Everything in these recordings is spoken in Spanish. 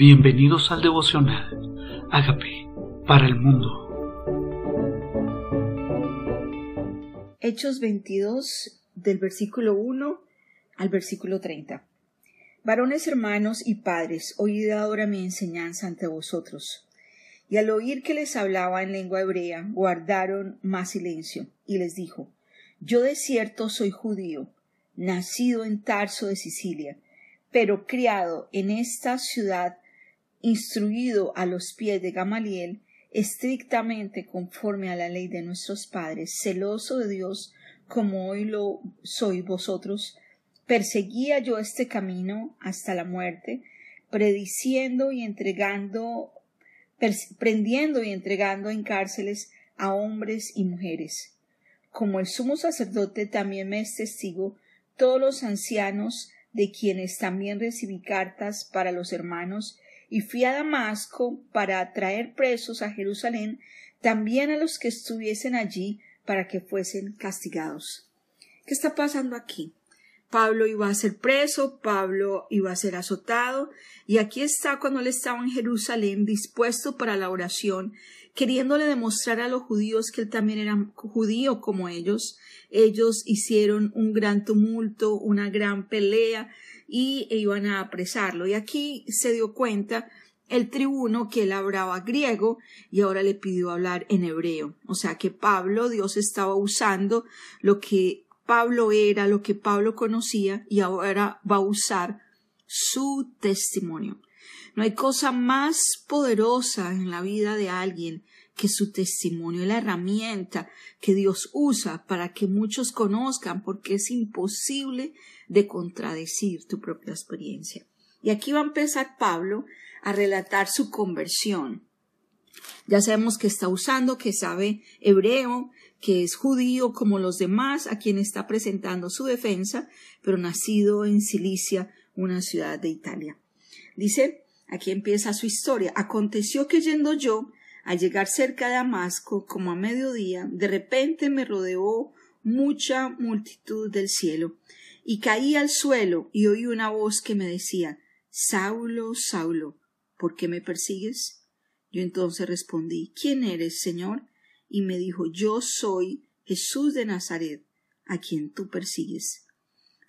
Bienvenidos al devocional. Hágame para el mundo. Hechos 22 del versículo 1 al versículo 30. Varones hermanos y padres, oíd ahora mi enseñanza ante vosotros. Y al oír que les hablaba en lengua hebrea, guardaron más silencio, y les dijo, Yo de cierto soy judío, nacido en Tarso de Sicilia, pero criado en esta ciudad instruido a los pies de Gamaliel, estrictamente conforme a la ley de nuestros padres, celoso de Dios, como hoy lo soy vosotros, perseguía yo este camino hasta la muerte, prediciendo y entregando, prendiendo y entregando en cárceles a hombres y mujeres. Como el sumo sacerdote también me es testigo, todos los ancianos de quienes también recibí cartas para los hermanos, y fui a Damasco para traer presos a Jerusalén también a los que estuviesen allí para que fuesen castigados. ¿Qué está pasando aquí? Pablo iba a ser preso, Pablo iba a ser azotado, y aquí está cuando él estaba en Jerusalén dispuesto para la oración, queriéndole demostrar a los judíos que él también era judío como ellos. Ellos hicieron un gran tumulto, una gran pelea, y iban a apresarlo. Y aquí se dio cuenta el tribuno que él hablaba griego y ahora le pidió hablar en hebreo. O sea que Pablo, Dios estaba usando lo que Pablo era, lo que Pablo conocía y ahora va a usar su testimonio. No hay cosa más poderosa en la vida de alguien que su testimonio, la herramienta que Dios usa para que muchos conozcan, porque es imposible de contradecir tu propia experiencia. Y aquí va a empezar Pablo a relatar su conversión. Ya sabemos que está usando, que sabe hebreo, que es judío como los demás, a quien está presentando su defensa, pero nacido en Cilicia, una ciudad de Italia. Dice, aquí empieza su historia. Aconteció que yendo yo, al llegar cerca de Damasco, como a mediodía, de repente me rodeó mucha multitud del cielo, y caí al suelo y oí una voz que me decía Saulo, Saulo, ¿por qué me persigues? Yo entonces respondí ¿Quién eres, Señor? y me dijo Yo soy Jesús de Nazaret, a quien tú persigues.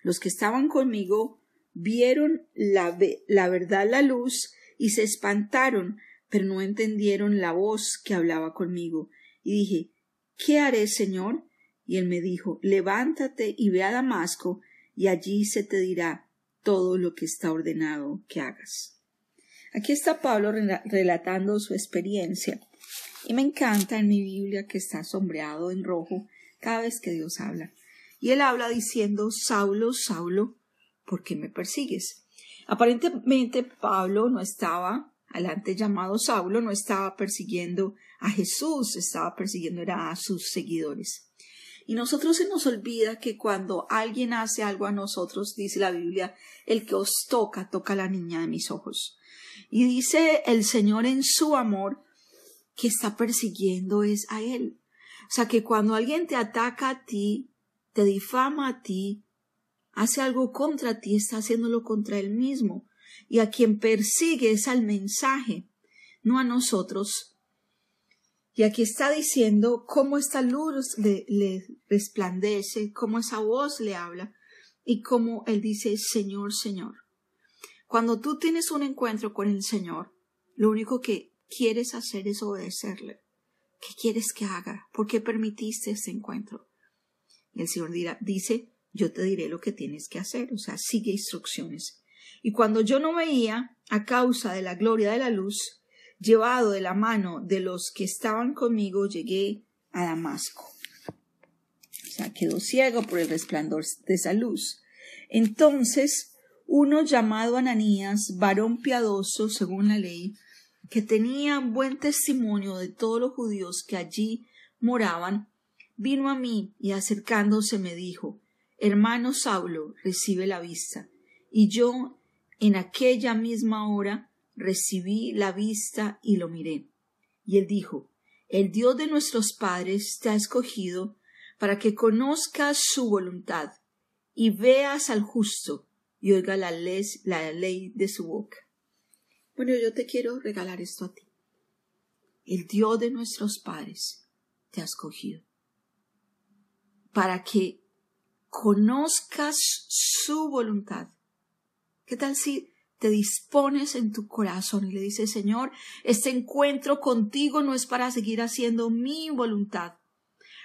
Los que estaban conmigo vieron la, la verdad la luz y se espantaron, pero no entendieron la voz que hablaba conmigo. Y dije ¿Qué haré, Señor? Y él me dijo Levántate y ve a Damasco, y allí se te dirá todo lo que está ordenado que hagas. Aquí está Pablo relatando su experiencia y me encanta en mi Biblia que está sombreado en rojo cada vez que Dios habla. Y él habla diciendo, Saulo, Saulo, ¿por qué me persigues? Aparentemente Pablo no estaba, al antes llamado Saulo, no estaba persiguiendo a Jesús, estaba persiguiendo a sus seguidores. Y nosotros se nos olvida que cuando alguien hace algo a nosotros, dice la Biblia, el que os toca, toca a la niña de mis ojos. Y dice el Señor en su amor que está persiguiendo es a Él. O sea que cuando alguien te ataca a ti, te difama a ti, hace algo contra ti, está haciéndolo contra Él mismo. Y a quien persigue es al mensaje, no a nosotros, y aquí está diciendo cómo esta luz le, resplandece, cómo esa voz le habla y cómo él dice Señor, Señor. Cuando tú tienes un encuentro con el Señor, lo único que quieres hacer es obedecerle. ¿Qué quieres que haga? ¿Por qué permitiste este encuentro? Y el Señor dirá, dice, yo te diré lo que tienes que hacer, o sea, sigue instrucciones. Y cuando yo no veía, a causa de la gloria de la luz, llevado de la mano de los que estaban conmigo, llegué a Damasco. O sea, quedó ciego por el resplandor de esa luz. Entonces, uno llamado Ananías, varón piadoso según la ley, que tenía buen testimonio de todos los judíos que allí moraban, vino a mí y acercándose me dijo, Hermano Saulo, recibe la vista. Y yo, en aquella misma hora, recibí la vista y lo miré. Y él dijo, El Dios de nuestros padres te ha escogido para que conozcas su voluntad y veas al justo y oiga la ley, la ley de su boca. Bueno, yo te quiero regalar esto a ti. El Dios de nuestros padres te ha escogido para que conozcas su voluntad. ¿Qué tal si te dispones en tu corazón y le dices, Señor, este encuentro contigo no es para seguir haciendo mi voluntad,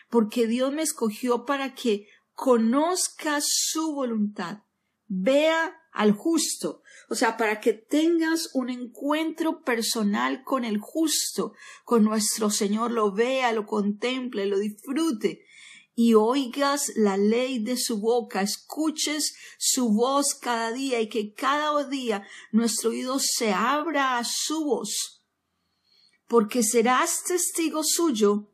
porque Dios me escogió para que conozcas su voluntad, vea al justo, o sea, para que tengas un encuentro personal con el justo, con nuestro Señor, lo vea, lo contemple, lo disfrute, y oigas la ley de su boca, escuches su voz cada día y que cada día nuestro oído se abra a su voz, porque serás testigo suyo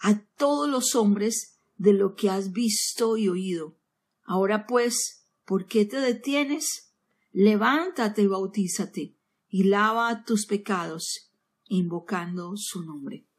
a todos los hombres de lo que has visto y oído. Ahora pues, ¿por qué te detienes? Levántate y bautízate y lava tus pecados, invocando su nombre.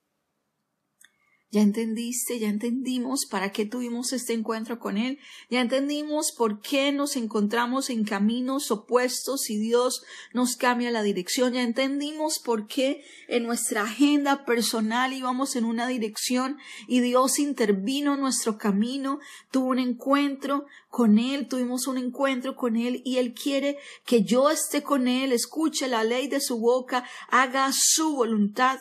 Ya entendiste, ya entendimos para qué tuvimos este encuentro con Él, ya entendimos por qué nos encontramos en caminos opuestos y Dios nos cambia la dirección, ya entendimos por qué en nuestra agenda personal íbamos en una dirección y Dios intervino en nuestro camino, tuvo un encuentro con Él, tuvimos un encuentro con Él y Él quiere que yo esté con Él, escuche la ley de su boca, haga su voluntad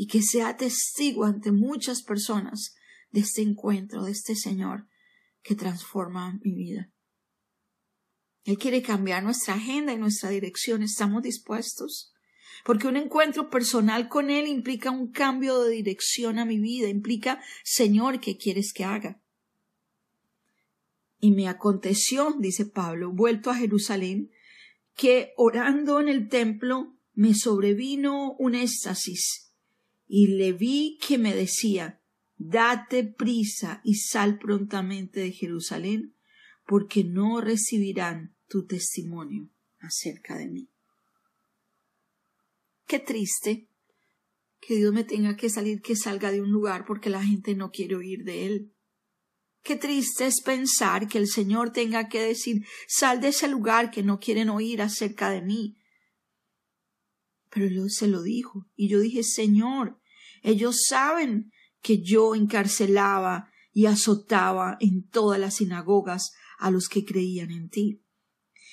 y que sea testigo ante muchas personas de este encuentro, de este Señor que transforma mi vida. Él quiere cambiar nuestra agenda y nuestra dirección. ¿Estamos dispuestos? Porque un encuentro personal con Él implica un cambio de dirección a mi vida, implica, Señor, ¿qué quieres que haga? Y me aconteció, dice Pablo, vuelto a Jerusalén, que orando en el templo me sobrevino un éxtasis y le vi que me decía Date prisa y sal prontamente de Jerusalén, porque no recibirán tu testimonio acerca de mí. Qué triste que Dios me tenga que salir, que salga de un lugar porque la gente no quiere oír de él. Qué triste es pensar que el Señor tenga que decir sal de ese lugar que no quieren oír acerca de mí, pero él se lo dijo. Y yo dije, Señor, ellos saben que yo encarcelaba y azotaba en todas las sinagogas a los que creían en ti.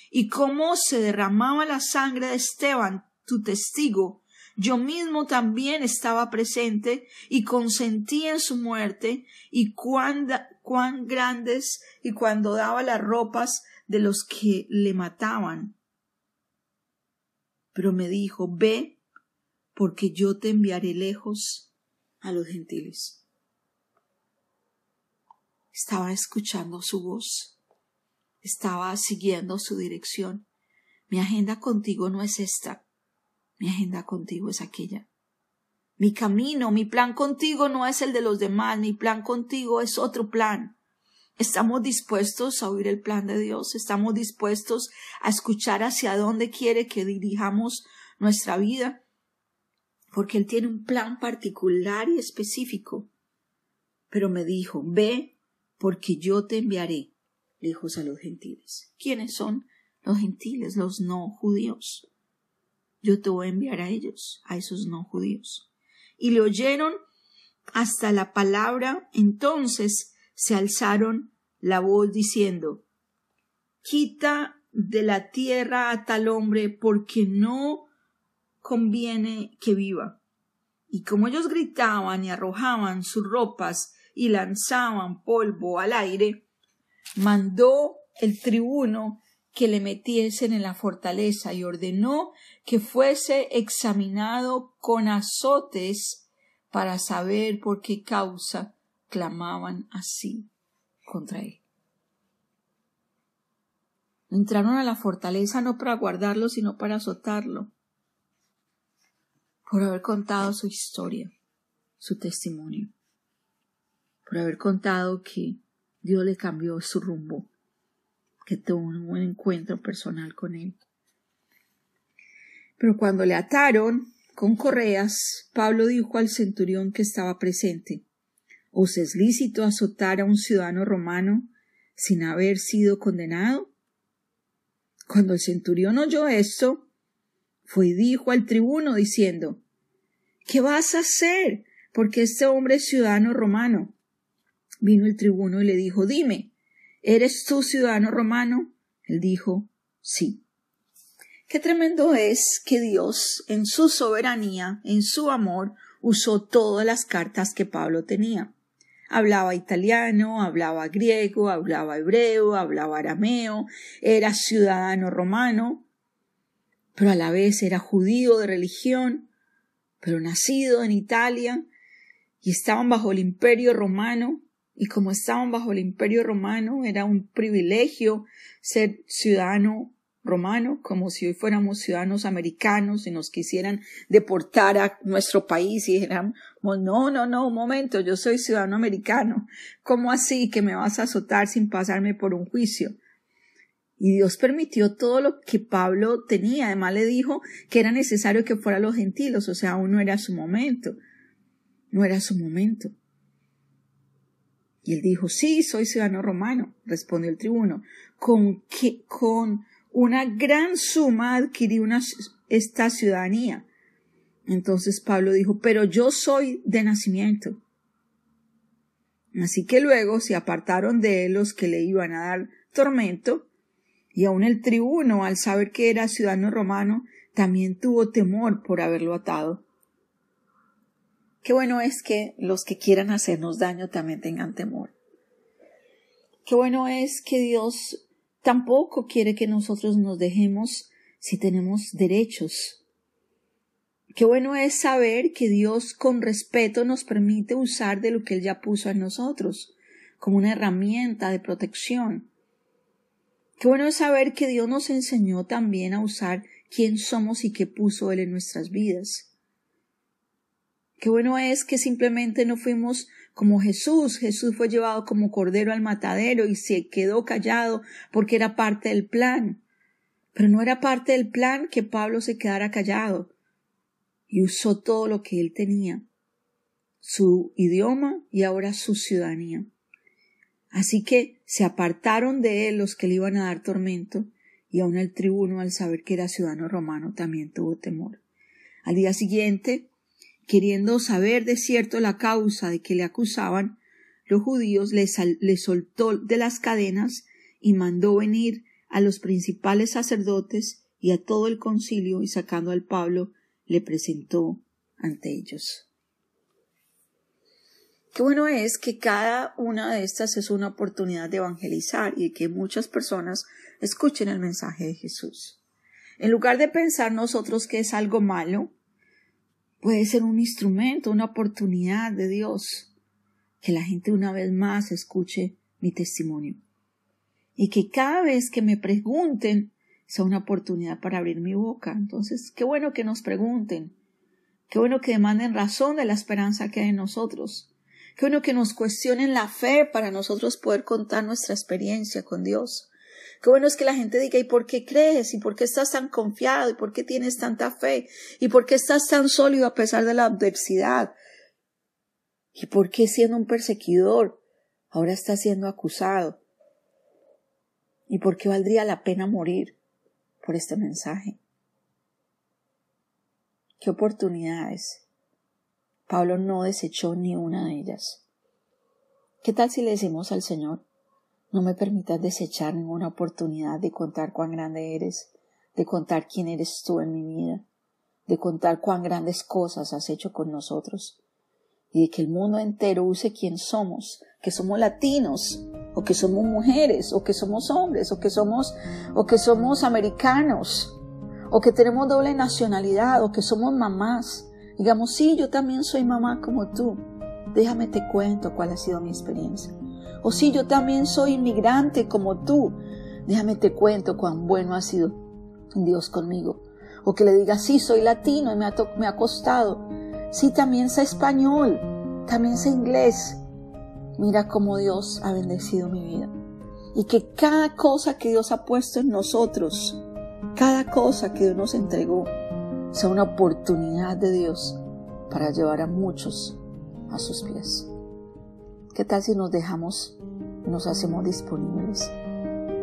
Y cómo se derramaba la sangre de Esteban, tu testigo, yo mismo también estaba presente y consentí en su muerte, y cuán, cuán grandes y cuando daba las ropas de los que le mataban pero me dijo, ve, porque yo te enviaré lejos a los gentiles. Estaba escuchando su voz, estaba siguiendo su dirección. Mi agenda contigo no es esta, mi agenda contigo es aquella. Mi camino, mi plan contigo no es el de los demás, mi plan contigo es otro plan. Estamos dispuestos a oír el plan de Dios, estamos dispuestos a escuchar hacia dónde quiere que dirijamos nuestra vida, porque Él tiene un plan particular y específico. Pero me dijo, ve, porque yo te enviaré lejos a los gentiles. ¿Quiénes son los gentiles? Los no judíos. Yo te voy a enviar a ellos, a esos no judíos. Y le oyeron hasta la palabra, entonces se alzaron la voz diciendo Quita de la tierra a tal hombre porque no conviene que viva. Y como ellos gritaban y arrojaban sus ropas y lanzaban polvo al aire, mandó el tribuno que le metiesen en la fortaleza y ordenó que fuese examinado con azotes para saber por qué causa clamaban así contra él. Entraron a la fortaleza no para guardarlo, sino para azotarlo, por haber contado su historia, su testimonio, por haber contado que Dios le cambió su rumbo, que tuvo un buen encuentro personal con él. Pero cuando le ataron con correas, Pablo dijo al centurión que estaba presente ¿Os es lícito azotar a un ciudadano romano sin haber sido condenado? Cuando el centurión oyó esto, fue y dijo al tribuno diciendo, ¿Qué vas a hacer? Porque este hombre es ciudadano romano. Vino el tribuno y le dijo, Dime, ¿eres tú ciudadano romano? Él dijo, Sí. Qué tremendo es que Dios, en su soberanía, en su amor, usó todas las cartas que Pablo tenía. Hablaba italiano, hablaba griego, hablaba hebreo, hablaba arameo, era ciudadano romano, pero a la vez era judío de religión, pero nacido en Italia, y estaban bajo el imperio romano, y como estaban bajo el imperio romano, era un privilegio ser ciudadano romano, como si hoy fuéramos ciudadanos americanos y nos quisieran deportar a nuestro país y dijéramos, no, no, no, un momento, yo soy ciudadano americano. ¿Cómo así que me vas a azotar sin pasarme por un juicio? Y Dios permitió todo lo que Pablo tenía. Además le dijo que era necesario que fuera los gentiles, o sea, aún no era su momento. No era su momento. Y él dijo, sí, soy ciudadano romano, respondió el tribuno. ¿Con qué, con una gran suma adquirí una, esta ciudadanía. Entonces Pablo dijo, pero yo soy de nacimiento. Así que luego se apartaron de él los que le iban a dar tormento, y aun el tribuno, al saber que era ciudadano romano, también tuvo temor por haberlo atado. Qué bueno es que los que quieran hacernos daño también tengan temor. Qué bueno es que Dios Tampoco quiere que nosotros nos dejemos si tenemos derechos. Qué bueno es saber que Dios con respeto nos permite usar de lo que Él ya puso en nosotros, como una herramienta de protección. Qué bueno es saber que Dios nos enseñó también a usar quién somos y qué puso Él en nuestras vidas. Qué bueno es que simplemente no fuimos como Jesús. Jesús fue llevado como cordero al matadero y se quedó callado porque era parte del plan. Pero no era parte del plan que Pablo se quedara callado y usó todo lo que él tenía, su idioma y ahora su ciudadanía. Así que se apartaron de él los que le iban a dar tormento, y aun el tribuno, al saber que era ciudadano romano, también tuvo temor. Al día siguiente, Queriendo saber de cierto la causa de que le acusaban, los judíos le, soltó de las cadenas y mandó venir a los principales sacerdotes y a todo el concilio y sacando al Pablo le presentó ante ellos. Qué bueno es que cada una de estas es una oportunidad de evangelizar y que muchas personas escuchen el mensaje de Jesús. En lugar de pensar nosotros que es algo malo, puede ser un instrumento, una oportunidad de Dios, que la gente una vez más escuche mi testimonio. Y que cada vez que me pregunten sea una oportunidad para abrir mi boca. Entonces, qué bueno que nos pregunten. Qué bueno que demanden razón de la esperanza que hay en nosotros. Qué bueno que nos cuestionen la fe para nosotros poder contar nuestra experiencia con Dios. Qué bueno es que la gente diga, ¿y por qué crees? ¿Y por qué estás tan confiado? ¿Y por qué tienes tanta fe? ¿Y por qué estás tan sólido a pesar de la adversidad? ¿Y por qué siendo un perseguidor ahora estás siendo acusado? ¿Y por qué valdría la pena morir por este mensaje? ¿Qué oportunidades? Pablo no desechó ni una de ellas. ¿Qué tal si le decimos al Señor, no me permitas desechar ninguna oportunidad de contar cuán grande eres, de contar quién eres tú en mi vida, de contar cuán grandes cosas has hecho con nosotros, y de que el mundo entero use quién somos, que somos latinos, o que somos mujeres, o que somos hombres, o que somos, o que somos americanos, o que tenemos doble nacionalidad, o que somos mamás. Digamos, sí, yo también soy mamá como tú. Déjame te cuento cuál ha sido mi experiencia. O si yo también soy inmigrante como tú, déjame te cuento cuán bueno ha sido Dios conmigo. O que le diga, sí, soy latino y me ha, me ha costado. Sí, también sé español, también sé inglés. Mira cómo Dios ha bendecido mi vida. Y que cada cosa que Dios ha puesto en nosotros, cada cosa que Dios nos entregó, sea una oportunidad de Dios para llevar a muchos a sus pies. ¿Qué tal si nos dejamos, nos hacemos disponibles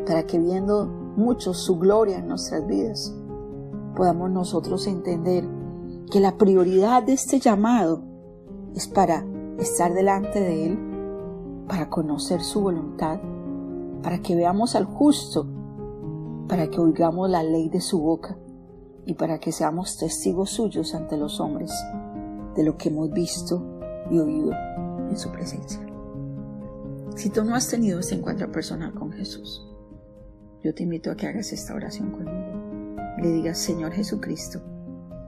para que viendo mucho su gloria en nuestras vidas, podamos nosotros entender que la prioridad de este llamado es para estar delante de Él, para conocer su voluntad, para que veamos al justo, para que oigamos la ley de su boca y para que seamos testigos suyos ante los hombres de lo que hemos visto y oído en su presencia. Si tú no has tenido este encuentro personal con Jesús, yo te invito a que hagas esta oración conmigo. Le digas, Señor Jesucristo,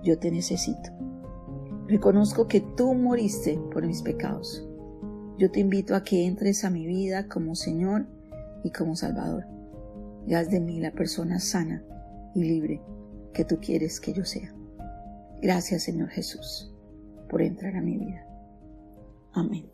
yo te necesito. Reconozco que tú moriste por mis pecados. Yo te invito a que entres a mi vida como Señor y como Salvador. Haz de mí la persona sana y libre que tú quieres que yo sea. Gracias Señor Jesús por entrar a mi vida. Amén.